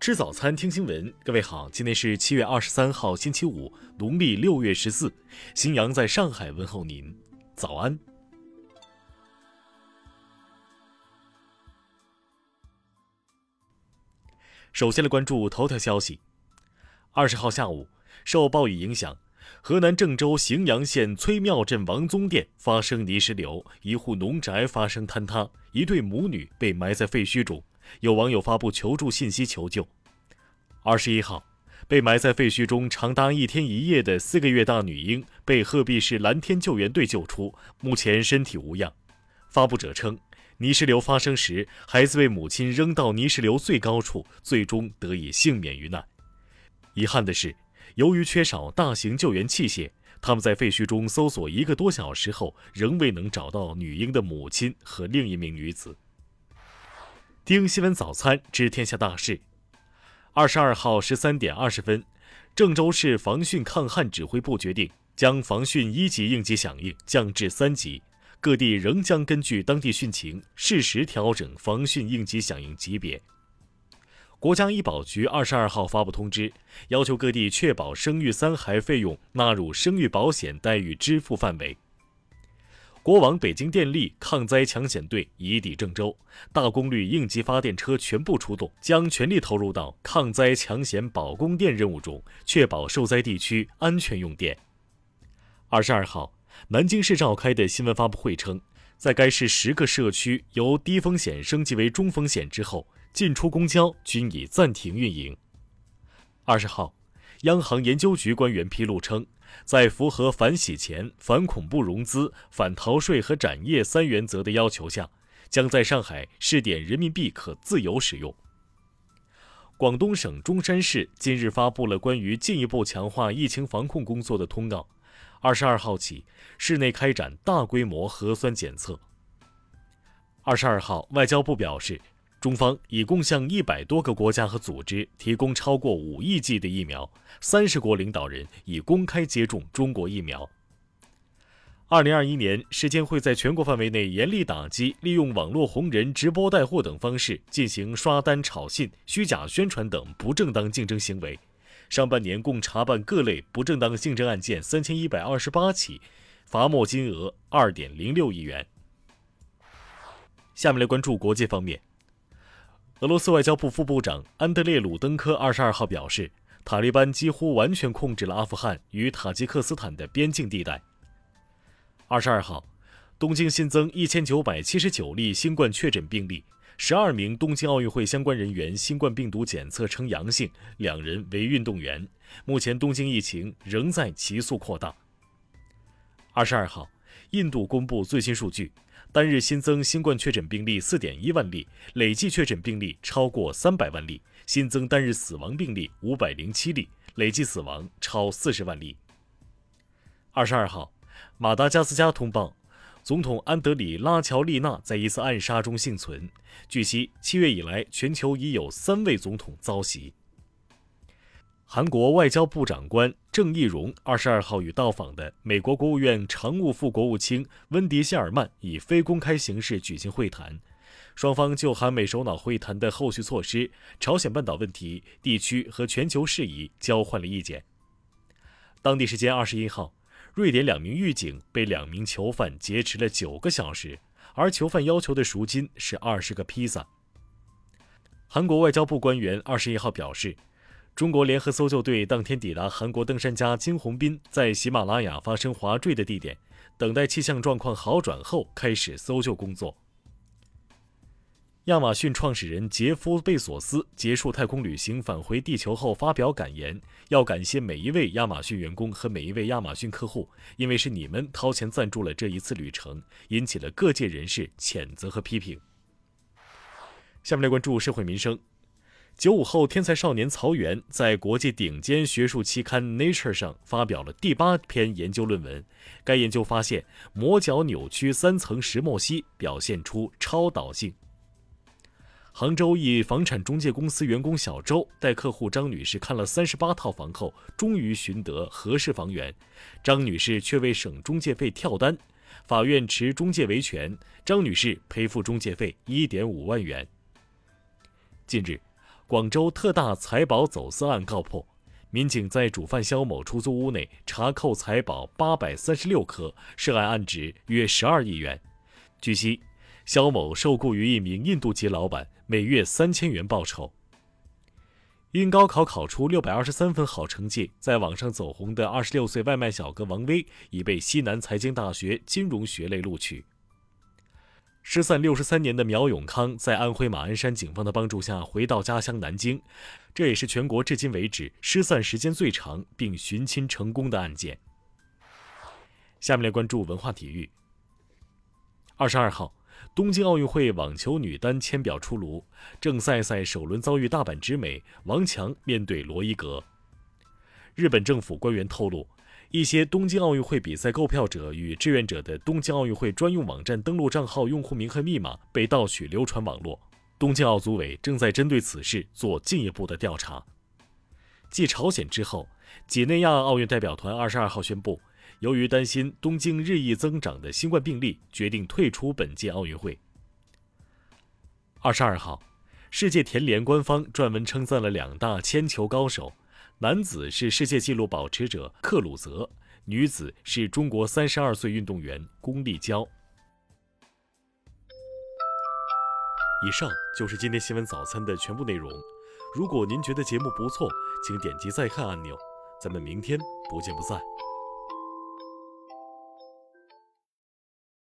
吃早餐，听新闻。各位好，今天是七月二十三号，星期五，农历六月十四。新阳在上海问候您，早安。首先来关注头条消息。二十号下午，受暴雨影响，河南郑州荥阳县崔庙镇王宗店发生泥石流，一户农宅发生坍塌，一对母女被埋在废墟中。有网友发布求助信息求救。二十一号，被埋在废墟中长达一天一夜的四个月大女婴被鹤壁市蓝天救援队救出，目前身体无恙。发布者称，泥石流发生时，孩子被母亲扔到泥石流最高处，最终得以幸免于难。遗憾的是，由于缺少大型救援器械，他们在废墟中搜索一个多小时后，仍未能找到女婴的母亲和另一名女子。听新闻早餐知天下大事。二十二号十三点二十分，郑州市防汛抗旱指挥部决定将防汛一级应急响应降至三级，各地仍将根据当地汛情适时调整防汛应急响应级别。国家医保局二十二号发布通知，要求各地确保生育三孩费用纳入生育保险待遇支付范围。国网北京电力抗灾抢险队已抵郑州，大功率应急发电车全部出动，将全力投入到抗灾抢险保供电任务中，确保受灾地区安全用电。二十二号，南京市召开的新闻发布会称，在该市十个社区由低风险升级为中风险之后，进出公交均已暂停运营。二十号，央行研究局官员披露称。在符合反洗钱、反恐怖融资、反逃税和展业三原则的要求下，将在上海试点人民币可自由使用。广东省中山市近日发布了关于进一步强化疫情防控工作的通告，二十二号起，市内开展大规模核酸检测。二十二号，外交部表示。中方已共向一百多个国家和组织提供超过五亿剂的疫苗，三十国领导人已公开接种中国疫苗。二零二一年，市监会在全国范围内严厉打击利用网络红人直播带货等方式进行刷单、炒信、虚假宣传等不正当竞争行为。上半年共查办各类不正当竞争案件三千一百二十八起，罚没金额二点零六亿元。下面来关注国际方面。俄罗斯外交部副部长安德烈鲁登科二十二号表示，塔利班几乎完全控制了阿富汗与塔吉克斯坦的边境地带。二十二号，东京新增一千九百七十九例新冠确诊病例，十二名东京奥运会相关人员新冠病毒检测呈阳性，两人为运动员。目前，东京疫情仍在急速扩大。二十二号，印度公布最新数据。单日新增新冠确诊病例四点一万例，累计确诊病例超过三百万例，新增单日死亡病例五百零七例，累计死亡超四十万例。二十二号，马达加斯加通报，总统安德里拉乔利纳在一次暗杀中幸存。据悉，七月以来，全球已有三位总统遭袭。韩国外交部长官郑义溶二十二号与到访的美国国务院常务副国务卿温迪·谢尔曼以非公开形式举行会谈，双方就韩美首脑会谈的后续措施、朝鲜半岛问题、地区和全球事宜交换了意见。当地时间二十一号，瑞典两名狱警被两名囚犯劫持了九个小时，而囚犯要求的赎金是二十个披萨。韩国外交部官员二十一号表示。中国联合搜救队当天抵达韩国登山家金宏斌在喜马拉雅发生滑坠的地点，等待气象状况好转后开始搜救工作。亚马逊创始人杰夫·贝索斯结束太空旅行返回地球后发表感言，要感谢每一位亚马逊员工和每一位亚马逊客户，因为是你们掏钱赞助了这一次旅程，引起了各界人士谴责和批评。下面来关注社会民生。九五后天才少年曹原在国际顶尖学术期刊《Nature》上发表了第八篇研究论文。该研究发现，磨角扭曲三层石墨烯表现出超导性。杭州一房产中介公司员工小周带客户张女士看了三十八套房后，终于寻得合适房源，张女士却为省中介费跳单，法院持中介维权，张女士赔付中介费一点五万元。近日。广州特大财宝走私案告破，民警在主犯肖某出租屋内查扣财宝八百三十六颗，涉案案值约十二亿元。据悉，肖某受雇于一名印度籍老板，每月三千元报酬。因高考考出六百二十三分好成绩，在网上走红的二十六岁外卖小哥王威已被西南财经大学金融学类录取。失散六十三年的苗永康，在安徽马鞍山警方的帮助下回到家乡南京，这也是全国至今为止失散时间最长并寻亲成功的案件。下面来关注文化体育。二十二号。东京奥运会网球女单签表出炉，郑赛赛首轮遭遇大阪直美，王强面对罗伊格。日本政府官员透露，一些东京奥运会比赛购票者与志愿者的东京奥运会专用网站登录账号用户名和密码被盗取流传网络，东京奥组委正在针对此事做进一步的调查。继朝鲜之后，几内亚奥运代表团二十二号宣布。由于担心东京日益增长的新冠病例，决定退出本届奥运会。二十二号，世界田联官方撰文称赞了两大铅球高手，男子是世界纪录保持者克鲁泽，女子是中国三十二岁运动员龚丽娇。以上就是今天新闻早餐的全部内容。如果您觉得节目不错，请点击再看按钮。咱们明天不见不散。